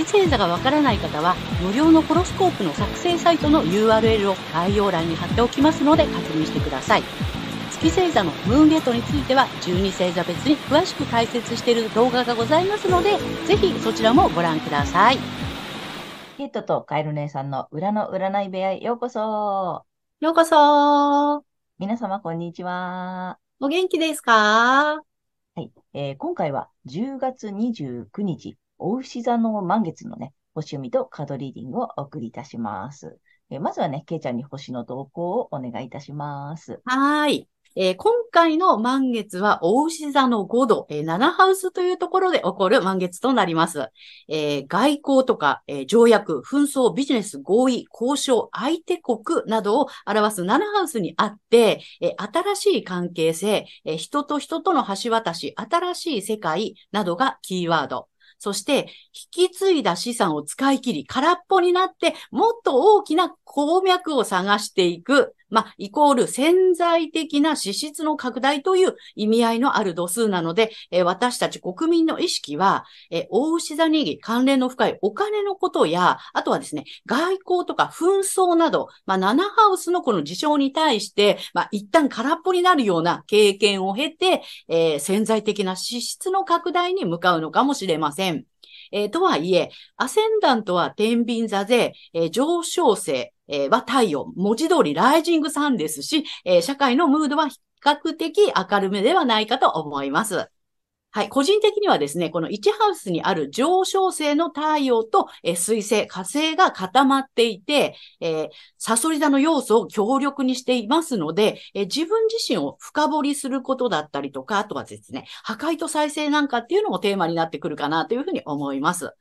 月星座がわからない方は、無料のホロスコープの作成サイトの URL を概要欄に貼っておきますので確認してください。月星座のムーンゲートについては、12星座別に詳しく解説している動画がございますので、ぜひそちらもご覧ください。ケイトとカエル姉さんの裏の占い部屋へようこそ。ようこそ皆様こんにちは。お元気ですか？はい、えー、今回は10月29日、お牛座の満月のね、星読みとカードリーディングをお送りいたします。えー、まずはね、ケイちゃんに星の動向をお願いいたします。はい。えー、今回の満月は、大牛座の5度、えー、7ハウスというところで起こる満月となります。えー、外交とか、え条約、紛争、ビジネス、合意、交渉、相手国などを表す7ハウスにあって、え新しい関係性、え人と人との橋渡し、新しい世界などがキーワード。そして、引き継いだ資産を使い切り、空っぽになって、もっと大きな鉱脈を探していく。まあ、イコール潜在的な資質の拡大という意味合いのある度数なので、え私たち国民の意識は、え大牛座に関連の深いお金のことや、あとはですね、外交とか紛争など、まあ、7ハウスのこの事象に対して、まあ、一旦空っぽになるような経験を経て、えー、潜在的な資質の拡大に向かうのかもしれません。えー、とはいえ、アセンダントは天秤座で、えー、上昇性、えー、は太陽、文字通りライジングさんですし、えー、社会のムードは比較的明るめではないかと思います。はい。個人的にはですね、この1ハウスにある上昇性の太陽と、えー、水星、火星が固まっていて、えー、サソリ座の要素を強力にしていますので、えー、自分自身を深掘りすることだったりとか、あとはですね、破壊と再生なんかっていうのもテーマになってくるかなというふうに思います。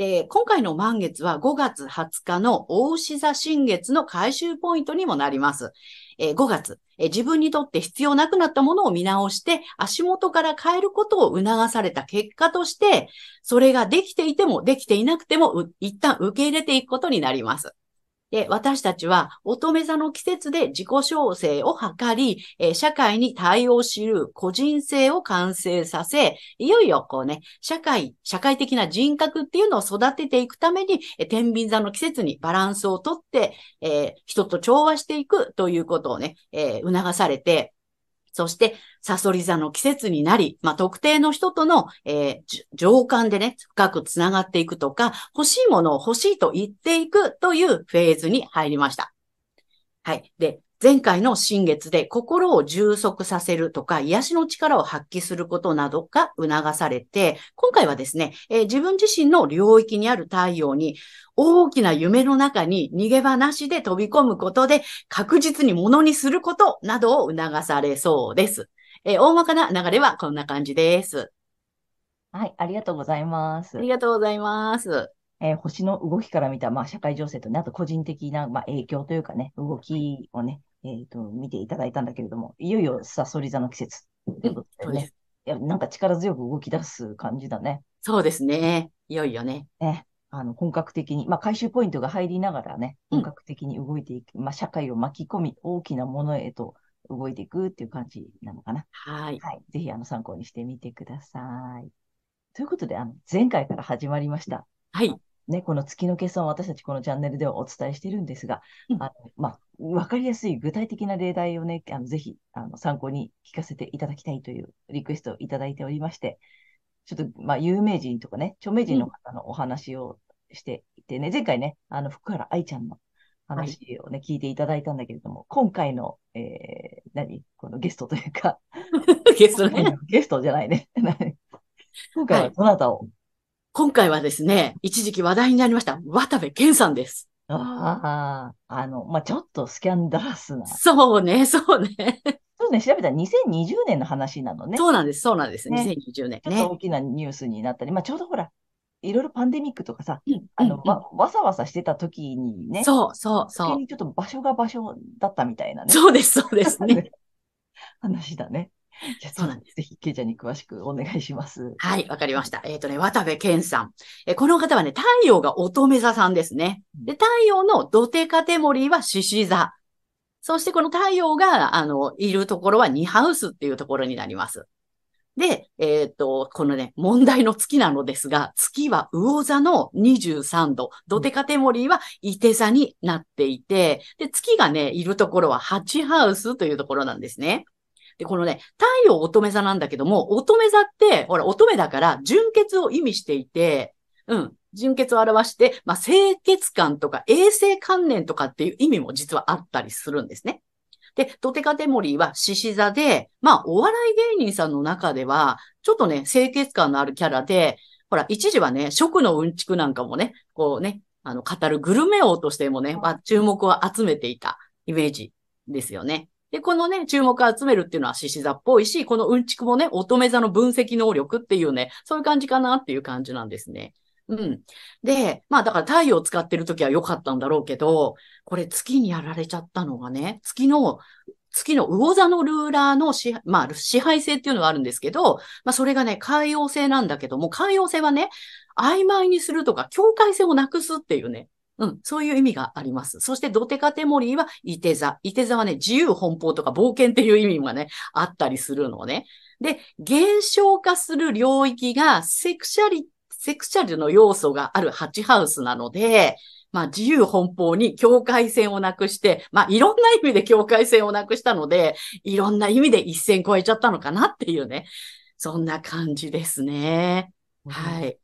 で、今回の満月は5月20日の大牛座新月の回収ポイントにもなります。え、5月、え、自分にとって必要なくなったものを見直して足元から変えることを促された結果として、それができていてもできていなくても一旦受け入れていくことになります。で、私たちは乙女座の季節で自己調整を図り、え、社会に対応しる個人性を完成させ、いよいよこうね、社会、社会的な人格っていうのを育てていくために、え、天秤座の季節にバランスをとって、えー、人と調和していくということをね、え促されて、そして、サソリ座の季節になり、まあ、特定の人との、えー、情感でね、深くつながっていくとか、欲しいものを欲しいと言っていくというフェーズに入りました。はい。で、前回の新月で心を充足させるとか、癒しの力を発揮することなどが促されて、今回はですね、えー、自分自身の領域にある太陽に大きな夢の中に逃げ場なしで飛び込むことで確実にものにすることなどを促されそうです。えー、大まかな流れはこんな感じです。はい、ありがとうございます。ありがとうございます。えー、星の動きから見た、まあ、社会情勢とね、あと個人的な、まあ、影響というかね、動きをね、えっ、ー、と、見ていただいたんだけれども、いよいよさそり座の季節ということでね。いや、なんか力強く動き出す感じだね。そうですね。いよいよね。ね。あの、本格的に、まあ、回収ポイントが入りながらね、本格的に動いていく、うん、まあ、社会を巻き込み、大きなものへと動いていくっていう感じなのかな。はい。はい。ぜひ、あの、参考にしてみてください。ということで、あの、前回から始まりました。はい。ね、この月の決算を私たちこのチャンネルではお伝えしているんですが、うん、あのまあ、わかりやすい具体的な例題をね、あのぜひあの参考に聞かせていただきたいというリクエストをいただいておりまして、ちょっと、まあ、有名人とかね、著名人の方のお話をしていてね、うん、前回ね、あの、福原愛ちゃんの話をね、はい、聞いていただいたんだけれども、今回の、えー、何？このゲストというか、ゲストね。ゲストじゃないね。今回はどなたを、はい今回はですね、一時期話題になりました、渡部健さんです。ああ、あの、まあ、ちょっとスキャンダラスな。そうね、そうね。そうね、調べたら2020年の話なのね。そうなんです、そうなんです。ね、2020年、ね。ちょっと大きなニュースになったり、まあ、ちょうどほら、いろいろパンデミックとかさ、うんあの、うんわ、わさわさしてた時にね、そうそうそう。にちょっと場所が場所だったみたいなね。そうです、そうですね。話だね。じゃあそうなんぜひ、ケイちゃんに詳しくお願いします。はい、わかりました。えっ、とね、渡部健さん。えーこの方はね、太陽が乙女座さんですね。で、太陽の土手カテモリーは獅子座。そしてこの太陽が、あの、いるところはニハウスっていうところになります。で、えっ、と、このね、問題の月なのですが、月は魚座の23度、土手カテモリーは伊手座になっていて、で、月がね、いるところは8ハウスというところなんですね。で、このね、太陽乙女座なんだけども、乙女座って、ほら、乙女だから、純潔を意味していて、うん、純潔を表して、まあ、清潔感とか衛生観念とかっていう意味も実はあったりするんですね。で、ドテカテモリーは獅子座で、まあ、お笑い芸人さんの中では、ちょっとね、清潔感のあるキャラで、ほら、一時はね、食のうんちくなんかもね、こうね、あの、語るグルメ王としてもね、まあ、注目を集めていたイメージですよね。で、このね、注目を集めるっていうのは獅子座っぽいし、このうんちくもね、乙女座の分析能力っていうね、そういう感じかなっていう感じなんですね。うん。で、まあだから太陽を使ってる時は良かったんだろうけど、これ月にやられちゃったのがね、月の、月の魚座のルーラーの支配、まあ支配性っていうのがあるんですけど、まあそれがね、海洋性なんだけども、海洋性はね、曖昧にするとか境界線をなくすっていうね、うん、そういう意味があります。そして、ドテカテモリーは、イテ座。イテ座はね、自由奔放とか冒険っていう意味がね、あったりするのね。で、減少化する領域が、セクシャリ、セクシャルの要素がある8ハウスなので、まあ、自由奔放に境界線をなくして、まあ、いろんな意味で境界線をなくしたので、いろんな意味で一線越えちゃったのかなっていうね、そんな感じですね。はい。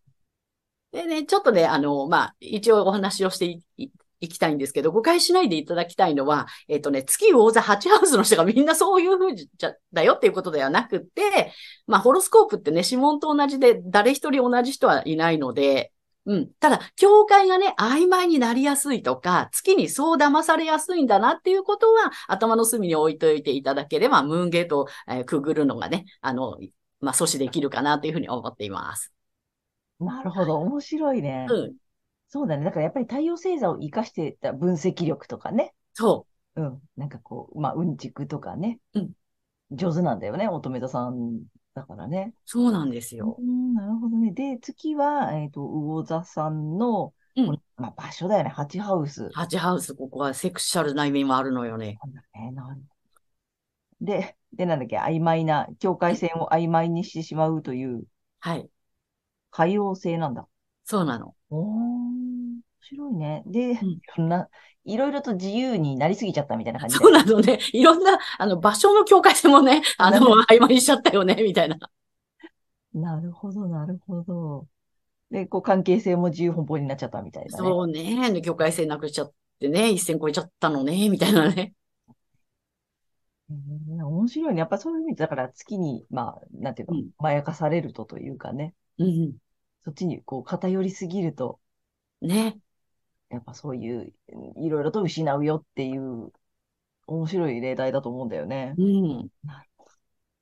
でね、ちょっとね、あの、まあ、一応お話をしていいきたいんですけど、誤解しないでいただきたいのは、えっ、とね、月魚座8ハウスの人がみんなそういう風じゃ、だよっていうことではなくて、まあ、ホロスコープってね、指紋と同じで、誰一人同じ人はいないので、うん。ただ、境界がね、曖昧になりやすいとか、月にそう騙されやすいんだなっていうことは、頭の隅に置いといていただければ、ムーンゲートを、えくぐるのがね、あの、まあ、阻止できるかなというふうに思っています。なるほど、面白いね。うん。そうだね。だからやっぱり太陽星座を活かしてた分析力とかね。そうん。なんかこう、まあ、うんちくとかね。うん。上手なんだよね、乙女座さんだからね。う。そうなんですよ。うん、なるほどね。で、月は、えっ、と、魚座さんの、うんまあ、場所だよね、ハチハウス。ハチハウス、ここはセクシャルな意味もあるのよね。なんだね、なるで、で、なんだっけ、曖昧な、境界線を曖昧にしてしまうという、はい。海洋性なんだ。そうなの。おー、面白いね。で、んいろんな、いろいろと自由になりすぎちゃったみたいな感じで。そうなのね。いろんな、あの、場所の境界線もね、あの、曖昧にしちゃったよね、みたいな。なるほど、なるほど。で、こう、関係性も自由奔放になっちゃったみたいなね。そうね。境界線なくしちゃってね、一線越えちゃったのね、みたいなね。面白いね。やっぱそういう意味で、だから月に、まあ、なんていうの、うんまやかされるとというかね、うん。そっちにこう偏りすぎると、ね。やっぱそういう、いろいろと失うよっていう、面白い例題だと思うんだよね。うん。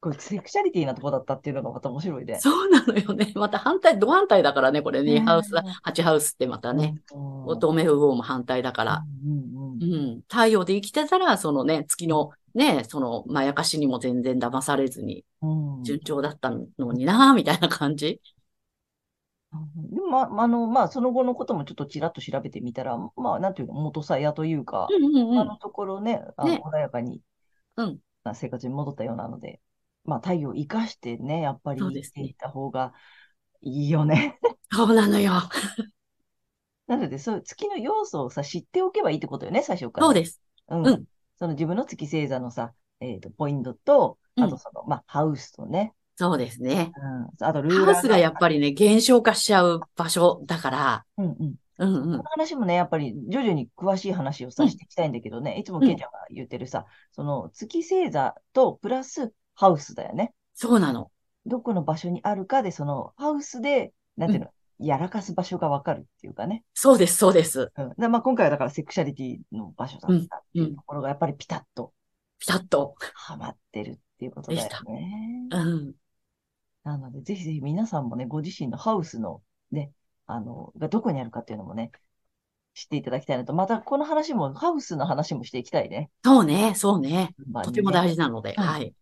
これ、セクシャリティなとこだったっていうのがまた面白いね。そうなのよね。また反対、ド反対だからね、これねね。ハウス、8ハウスってまたね。うん。乙女魚も反対だから。うんうんうんうん。太陽で生きてたら、そのね、月のね、その、まやかしにも全然騙されずに、うん順調だったのになみたいな感じ。でも、ま、あの、まあ、その後のこともちょっとちらっと調べてみたら、まあ、なんていうの、元さやというか、うんうんうん。あのところね、あのね穏やかに、うんな生活に戻ったようなので、まあ、太陽を生かしてね、やっぱりそうですね生きていった方がいいよね。そうなのよ。なので、そう、月の要素をさ、知っておけばいいってことよね、最初から。そうです。うん。うんその自分の月星座のさ、えっと、ポイントと、あとその、まあ、ハウスとね、そうですね。うん。あと、ルーラーハウスがやっぱりね、減少化しちゃう場所だから、うんうん。うんうんこの。話もね、やっぱり徐々に詳しい話をさ、うんしていきたいんだけどね、いつもうんケイちゃんが言ってるさ、その月星座とプラスハウスだよね。そうなの。どこの場所にあるかで、そのハウスで、なんていうの、やらかす場所がわかるっていうかね。そうです、そうです。うん。でまあ、今回はだからセクシャリティの場所だったっていうところがやっぱりピタッとピタッと。はまってるっていうことだよね。うん。なので、ぜひぜひ皆さんもね、ご自身のハウスのね、あの、がどこにあるかっていうのもね、知っていただきたいなと。また、この話も、ハウスの話もしていきたいね。そうね、そうね。まあとても大事なので、うんはい。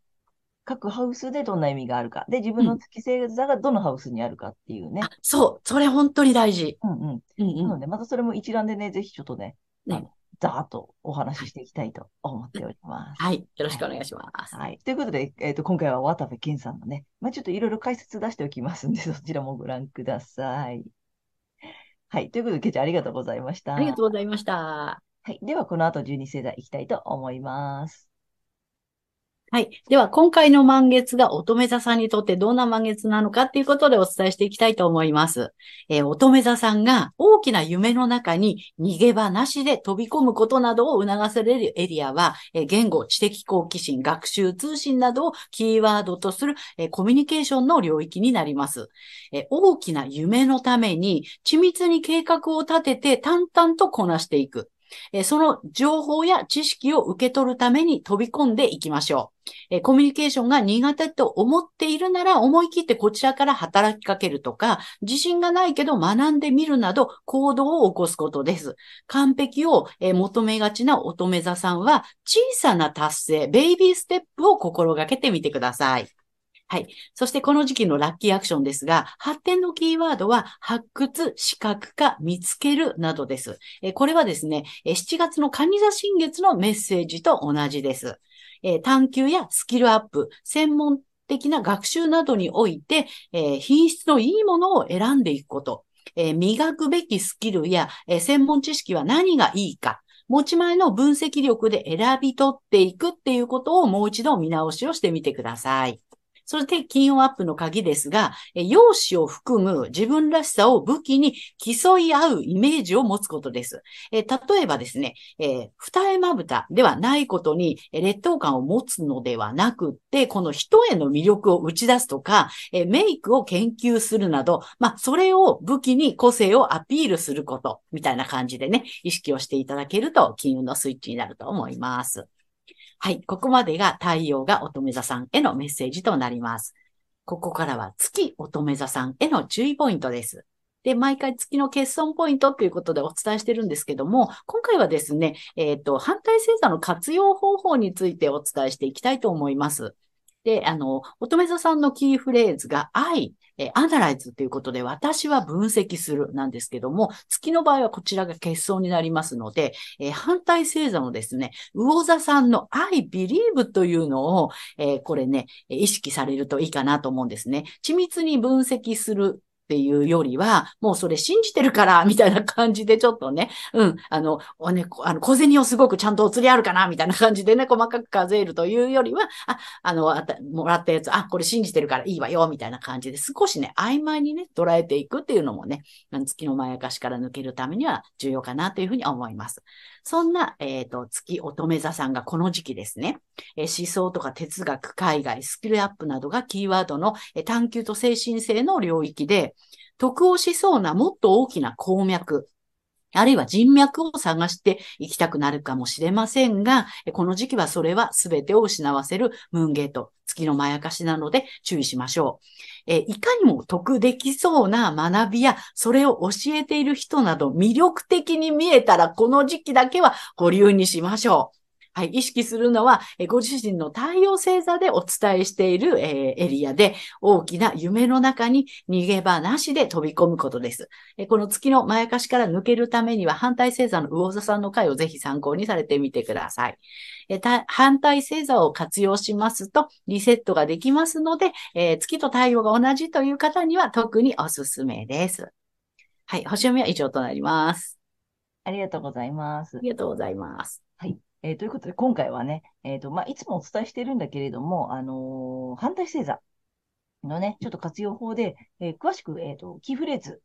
各ハウスでどんな意味があるか。で、自分の月星座がどのハウスにあるかっていうね。あ、そう、それ本当に大事。うんうん。うんうん。なので、またそれも一覧でね、ぜひちょっとね、ねあのざーっとお話ししていきたいと思っております。はい。よろしくお願いします。はい。ということで、えっ、と、今回は渡部健さんのね、まあ、ちょっといろいろ解説出しておきますんで、そちらもご覧ください。はい。ということで、ケイちゃんありがとうございました。ありがとうございました。はい。では、この後12星座いきたいと思います。はい。では、今回の満月が乙女座さんにとってどんな満月なのかっていうことでお伝えしていきたいと思います。えー乙女座さんが大きな夢の中に逃げ場なしで飛び込むことなどを促されるエリアは、えー言語、知的好奇心、学習、通信などをキーワードとする、えーコミュニケーションの領域になります。え大きな夢のために緻密に計画を立てて淡々とこなしていく。えその情報や知識を受け取るために飛び込んでいきましょう。えコミュニケーションが苦手と思っているなら思い切ってこちらから働きかけるとか、自信がないけど学んでみるなど行動を起こすことです。完璧をえ求めがちな乙女座さんは小さな達成、ベイビーステップを心がけてみてください。はい。そしてこの時期のラッキーアクションですが、発展のキーワードは発掘、視覚化、見つけるなどです。えこれはですね、7月の蟹座新月のメッセージと同じです。え探求やスキルアップ、専門的な学習などにおいて、え品質のいいものを選んでいくこと、え磨くべきスキルや、え専門知識は何がいいか、持ち前の分析力で選び取っていくっていうことをもう一度見直しをしてみてください。そして金運アップの鍵ですが、容姿を含む自分らしさを武器に競い合うイメージを持つことです。え例えばですね、え二重まぶたではないことに劣等感を持つのではなくって、この人への魅力を打ち出すとか、えメイクを研究するなど、まあ、それを武器に個性をアピールすること、みたいな感じでね、意識をしていただけると、金運のスイッチになると思います。はい。ここまでが太陽が乙女座さんへのメッセージとなります。ここからは月乙女座さんへの注意ポイントです。で、毎回月の欠損ポイントということでお伝えしてるんですけども、今回はですね、えっ、と、反対星座の活用方法についてお伝えしていきたいと思います。で、あの、乙女座さんのキーフレーズが愛、えアナライズということで、私は分析するなんですけども、月の場合はこちらが欠損になりますので、え反対星座のですね、魚座さんの I believe というのを、えこれね、意識されるといいかなと思うんですね。緻密に分析するっていうよりは、もうそれ信じてるから、みたいな感じでちょっとね、うん、あの、おね、あの、小銭をすごくちゃんとお釣りあるかな、みたいな感じでね、細かく数えるというよりは、あ、あの、あたもらったやつ、あ、これ信じてるからいいわよ、みたいな感じで、少しね、曖昧にね、捉えていくっていうのもね、月のまやかしから抜けるためには重要かなというふうに思います。そんな、えっ、と、月乙女座さんがこの時期ですね、えー思想とか哲学、海外、スキルアップなどがキーワードの、えー探求と精神性の領域で、得をしそうなもっと大きな鉱脈、あるいは人脈を探していきたくなるかもしれませんが、この時期はそれは全てを失わせるムーンゲート、月のまやかしなので注意しましょう。えいかにも得できそうな学びや、それを教えている人など魅力的に見えたら、この時期だけは保留にしましょう。はい、意識するのは、えご自身の太陽星座でお伝えしている、えーエリアで、大きな夢の中に逃げ場なしで飛び込むことです。えこの月のまやかしから抜けるためには、反対星座の魚座さんの回をぜひ参考にされてみてください。えた反対星座を活用しますと、リセットができますので、えー月と太陽が同じという方には特におすすめです。はい、星読みは以上となります。ありがとうございますあ。りがとうございます。はい。えーということで、今回はね、えっ、と、まあ、いつもお伝えしてるんだけれども、あのー反対星座のね、ちょっと活用法で、えー詳しく、えっ、と、キーフレーズ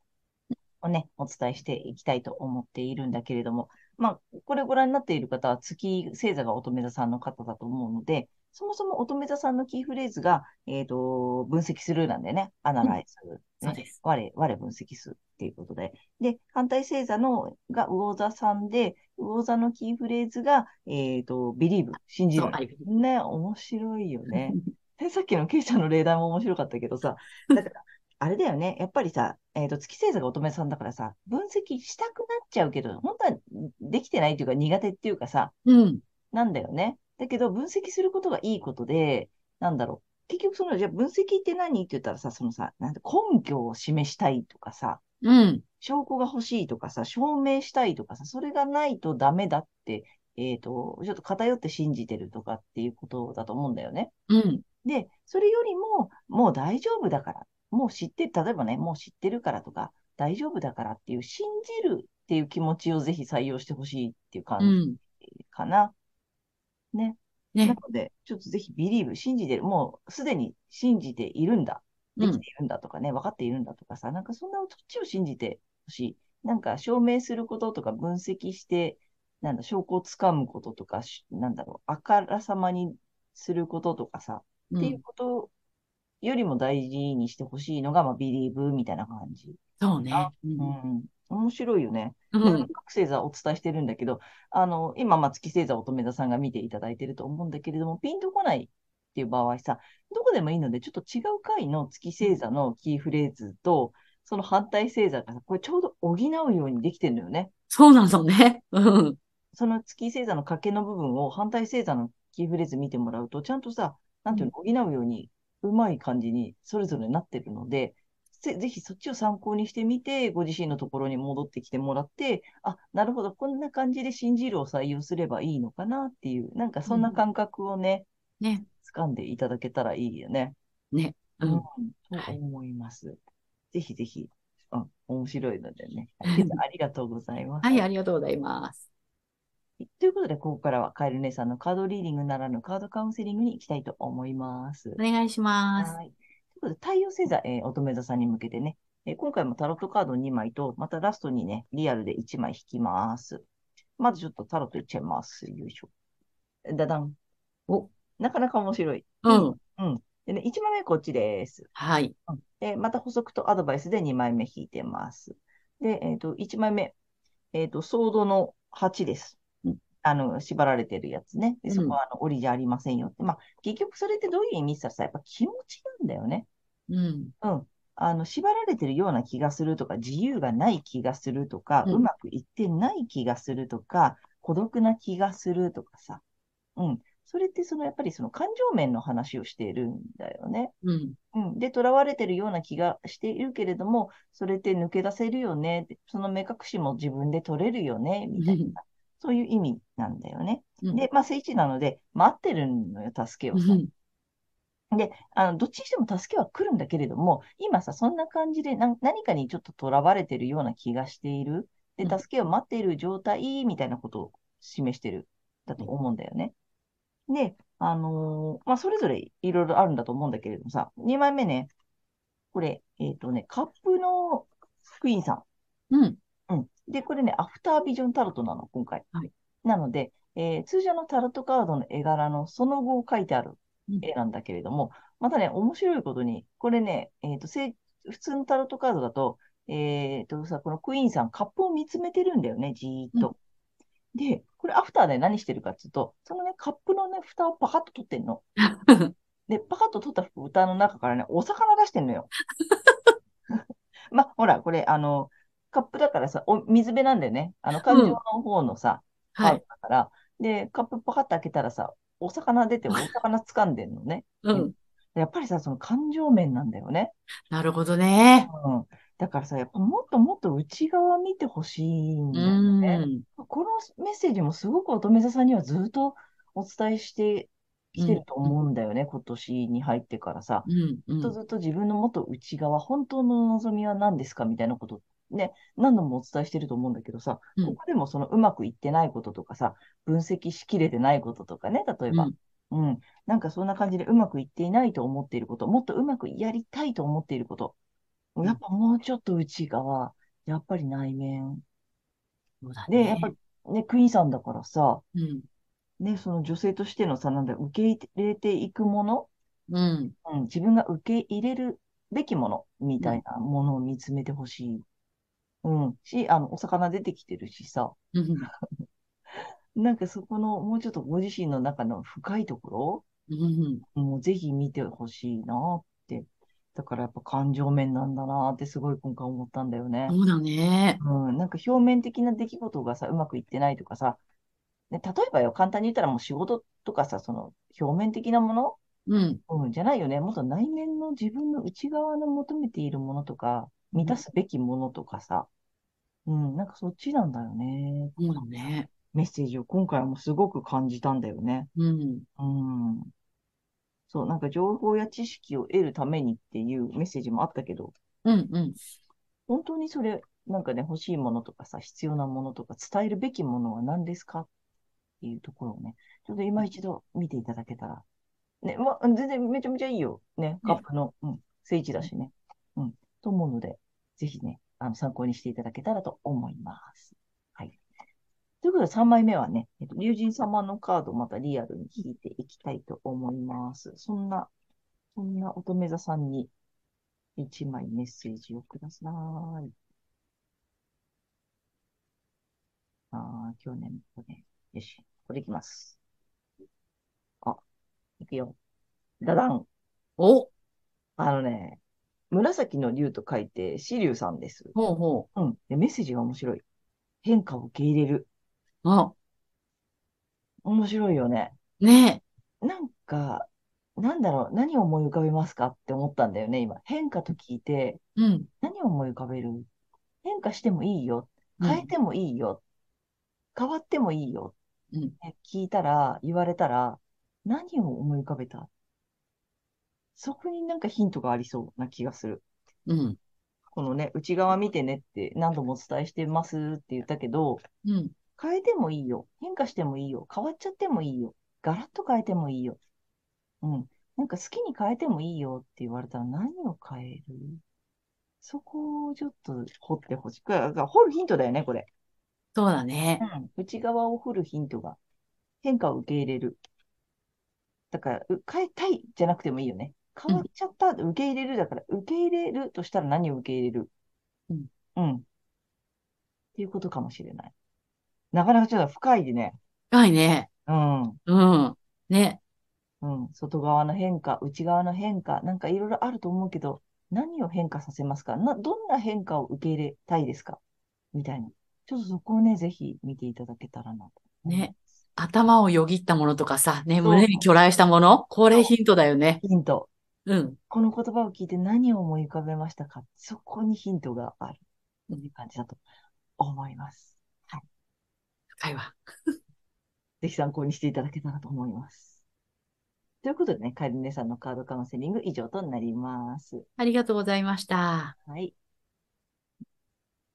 をね、お伝えしていきたいと思っているんだけれども、まあ、これご覧になっている方は月星座が乙女座さんの方だと思うので、そもそも乙女座さんのキーフレーズが、えっ、と、分析するなんでね、アナライズ、ねそうです。我、我分析するっていうことで。で、反対星座のが魚座さんで、魚座のキーフレーズが、えっ、と、believe、信じるね、面白いよね。で、さっきのケイちゃんの例題も面白かったけどさ、だから、あれだよね。やっぱりさ、えっ、と、月星座が乙女さんだからさ、分析したくなっちゃうけど、本当はできてないっていうか苦手っていうかさ、うん。なんだよね。だけど、分析することがいいことで、なんだろう。結局、その、じゃあ分析って何って言ったらさ、そのさ、なんて根拠を示したいとかさ、うん。証拠が欲しいとかさ、証明したいとかさ、それがないとダメだって、えっ、と、ちょっと偏って信じてるとかっていうことだと思うんだよね。うん。で、それよりも、もう大丈夫だから、もう知って、例えばね、もう知ってるからとか、大丈夫だからっていう、信じるっていう気持ちをぜひ採用してほしいっていうう感じん。かな。ね。なね。ので、ちょっとぜひビリーブ、信じてる、もうすでに信じているんだ。できているんだとかね、分かっているんだとかさ、なんかそんなそっちを信じてほしい。なんか証明することとか分析して、なんだ、証拠をつかむこととか、しなんだろう、あからさまにすることとかさ、う。っていうんことよりも大事にしてほしいのが、まあ、ビリーブみたいな感じ。そうね。う。うんん。面白いよね。うで、ん。各星座お伝えしてるんだけど、あの、今、まあ、月星座乙女座さんが見ていただいてると思うんだけれども、ピンとこないっていう場合さ、どこでもいいので、ちょっと違う回の月星座のキーフレーズと、その反対星座がさ、これちょうど補うようにできてるのよね。そうなのね。うん。その月星座の賭けの部分を反対星座のキーフレーズ見てもらうと、ちゃんとさ、なんていうの、補うように、うまい感じにそれぞれなってるので、ぜぜひそっちを参考にしてみて、ご自身のところに戻ってきてもらって、あ、なるほど、こんな感じで信じるを採用すればいいのかなっていう、なんかそんな感覚をね、ね。掴んでいただけたらいいよね。ね。ううん、ん。と思います。ぜひぜひ、うん、面白いのでね。ありがとうございます。はい、ありがとうございます。ということで、ここからはカエル姉さんのカードリーディングならぬカードカウンセリングに行きたいと思います。お願いします。はい。ことで、太陽星座、えー乙女座さんに向けてね、えー今回もタロットカード2枚と、またラストにね、リアルで1枚引きます。まずちょっとタロットいっちゃいます。よいしょ。だだん。お、なかなか面白い。うん。うん。でね、1枚目こっちです。はい。うんで、また補足とアドバイスで2枚目引いてます。で、えっ、と、1枚目、えっ、と、ソードの8ですうん。あの、縛られてるやつね。で、そこうんはあの、折りじゃありませんよって。まあ、結局それってどういう意味って言ったらさ、やっぱ気持ちなんだよね。うん。うん。あの、縛られてるような気がするとか、自由がない気がするとか、うんうまくいってない気がするとか、孤独な気がするとかさ。うん。それってその、やっぱりその感情面の話をしているんだよね。うん。うん。で、囚われてるような気がしているけれども、それって抜け出せるよね。その目隠しも自分で取れるよね、みたいな。そういう意味なんだよね。うんで、まあ、聖地なので、待ってるのよ、助けをさ。うんで、あの、どっちにしても助けは来るんだけれども、今さ、そんな感じでな何かにちょっと囚われてるような気がしている。で、うん助けを待っている状態みたいなことを示してる、だと思うんだよね。で、あのーまあ、それぞれいろいろあるんだと思うんだけれどもさ、2枚目ね、これ、えっとね、カップのクイーンさん。うん。うん。で、これね、アフタービジョンタロットなの、今回。はいなので、えー通常のタロットカードの絵柄のその後を書いてあるうん絵なんだけれども、またね、面白いことに、これね、えっと、せい普通のタロットカードだと、えっとさ、このクイーンさん、カップを見つめてるんだよね、じーっと。で、これアフターで何してるかっていうと、そのね、カップのね、蓋をパカッと取ってんの。で、パカッと取った蓋の中からね、お魚出してんのよ。まあ、ほら、これ、あの、カップだからさ、お水辺なんだよね。あの、感情の方のさ、はい。だから、で、カップパカッと開けたらさ、お魚出て、お魚掴んでんのね。うん。やっぱりさ、その感情面なんだよね。なるほどね。うん。だからさ、やっぱもっともっと内側見てほしいんうだよね。ん。このメッセージもすごく乙女座さんにはずっとお伝えしてきてると思うんだよね、今年に入ってからさ。うん。うずっとん。ずっと自分のもっと内側、本当の望みは何ですか？みたいなこと、ね、何度もお伝えしてると思うんだけどさ、うんここでもそのうまくいってないこととかさ、分析しきれてないこととかね、例えば、うんうん、なんかそんな感じでうまくいっていないと思っていること、もっとうまくやりたいと思っていること、んやっぱもうちょっと内側、やっぱり内面。そうだで、やっね。ぱね、クイーンさんだからさ、うん。ね、その女性としてのさ、なんだ、受け入れていくもの、うん。うん、自分が受け入れるべきものみたいなものを見つめてほしい。うん。し、あの、お魚出てきてるしさ、うん。なんかそこの、もうちょっとご自身の中の深いとこうん。ろ、もうぜひ見てほしいなって。だからやっぱ感情面なんだなってすごい今回思ったんだよね。そうだね。うん、なんか表面的な出来事がさ、うまくいってないとかさ、ね、例えばよ、簡単に言ったらもう仕事とかさ、その表面的なもの、うん。うん、じゃないよね。もっと内面の自分の内側の求めているものとか、満たすべきものとかさ、うん、なんかそっちなんだよね。そうだね。メッセージを今回もすごく感じたんだよね。うん。うん。そう、なんか情報や知識を得るためにっていうメッセージもあったけど、うんうん。本当にそれ、なんかね、欲しいものとかさ、必要なものとか、伝えるべきものは何ですかっていうところをね、ちょっと今一度見ていただけたら。ね、まあ、全然めちゃめちゃいいよ。ね、カップの、うん、聖地だしね。うん、と思うので、ぜひね、あの、参考にしていただけたらと思います。はい。ということで、3枚目はね、えっと、竜神様のカードをまたリアルに引いていきたいと思います。そんな、そんな乙女座さんに1枚メッセージをください。ああ、去年これ。よし、これいきます。あ、いくよ。ダダン。おあのね、紫の竜と書いて、紫竜さんです。ほうほう。うん。で、メッセージが面白い。変化を受け入れる。あ、面白いよね。ねなんか、なんだろう、何を思い浮かべますかって思ったんだよね、今。変化と聞いて、え。うん。何を思い浮かべる？変化してもいいよ。変えてもいいよ。変わってもいいよ。うん。聞いたら、言われたら、何を思い浮かべた？そこになんかヒントがありそうな気がする。うん。このね、内側見てねって何度もお伝えしてますって言ったけど、うん。変えてもいいよ。変化してもいいよ。変わっちゃってもいいよ。ガラッと変えてもいいよ。うん。なんか好きに変えてもいいよって言われたら何を変える？そこをちょっと掘ってほしい。掘るヒントだよね、これ。そうだね。うん。内側を掘るヒントが。変化を受け入れる。だから、変えたいじゃなくてもいいよね。変わっちゃった、受け入れるだから、受け入れるとしたら何を受け入れる？うん。うん。っていうことかもしれない。なかなかちょっと深いでね。深いね。うん。うん。ね。うん。外側の変化、内側の変化、なんかいろいろあると思うけど、何を変化させますか？な、どんな変化を受け入れたいですか？みたいな。ちょっとそこをね、ぜひ見ていただけたらなと。ね。頭をよぎったものとかさ、ね、胸に巨来したもの？これヒントだよね。ヒント。うん。この言葉を聞いて何を思い浮かべましたか？そこにヒントがある。という感じだと思います。はい。深いわ。ぜひ参考にしていただけたらと思います。ということでね、カエル姉さんのカードカウンセリング以上となります。ありがとうございました。はい。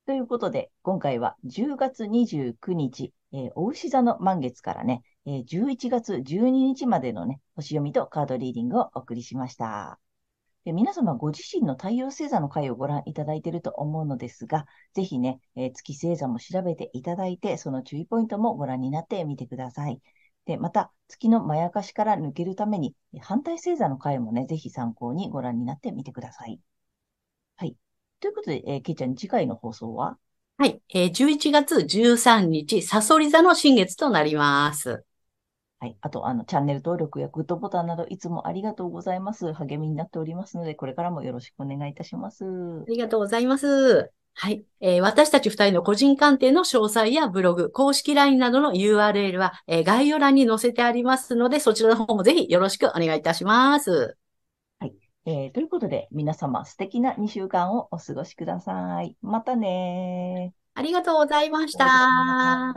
ということで、今回は10月29日、えー、お牛座の満月からね、えー、11月12日までのね、星読みとカードリーディングをお送りしました。で皆様ご自身の太陽星座の回をご覧いただいていると思うのですが、ぜひね、えー、月星座も調べていただいて、その注意ポイントもご覧になってみてください。で、また、月のまやかしから抜けるために、反対星座の回もね、ぜひ参考にご覧になってみてください。はい。ということで、えー、けいちゃん、次回の放送は？はい。えー、11月13日、サソリ座の新月となります。はい。あと、あの、チャンネル登録やグッドボタンなど、いつもありがとうございます。励みになっておりますので、これからもよろしくお願いいたします。ありがとうございます。はい。えー、私たち二人の個人鑑定の詳細やブログ、公式 LINE などの URL は、えー、概要欄に載せてありますので、そちらの方もぜひよろしくお願いいたします。はい。えー、ということで、皆様素敵な2週間をお過ごしください。またねありがとうございました。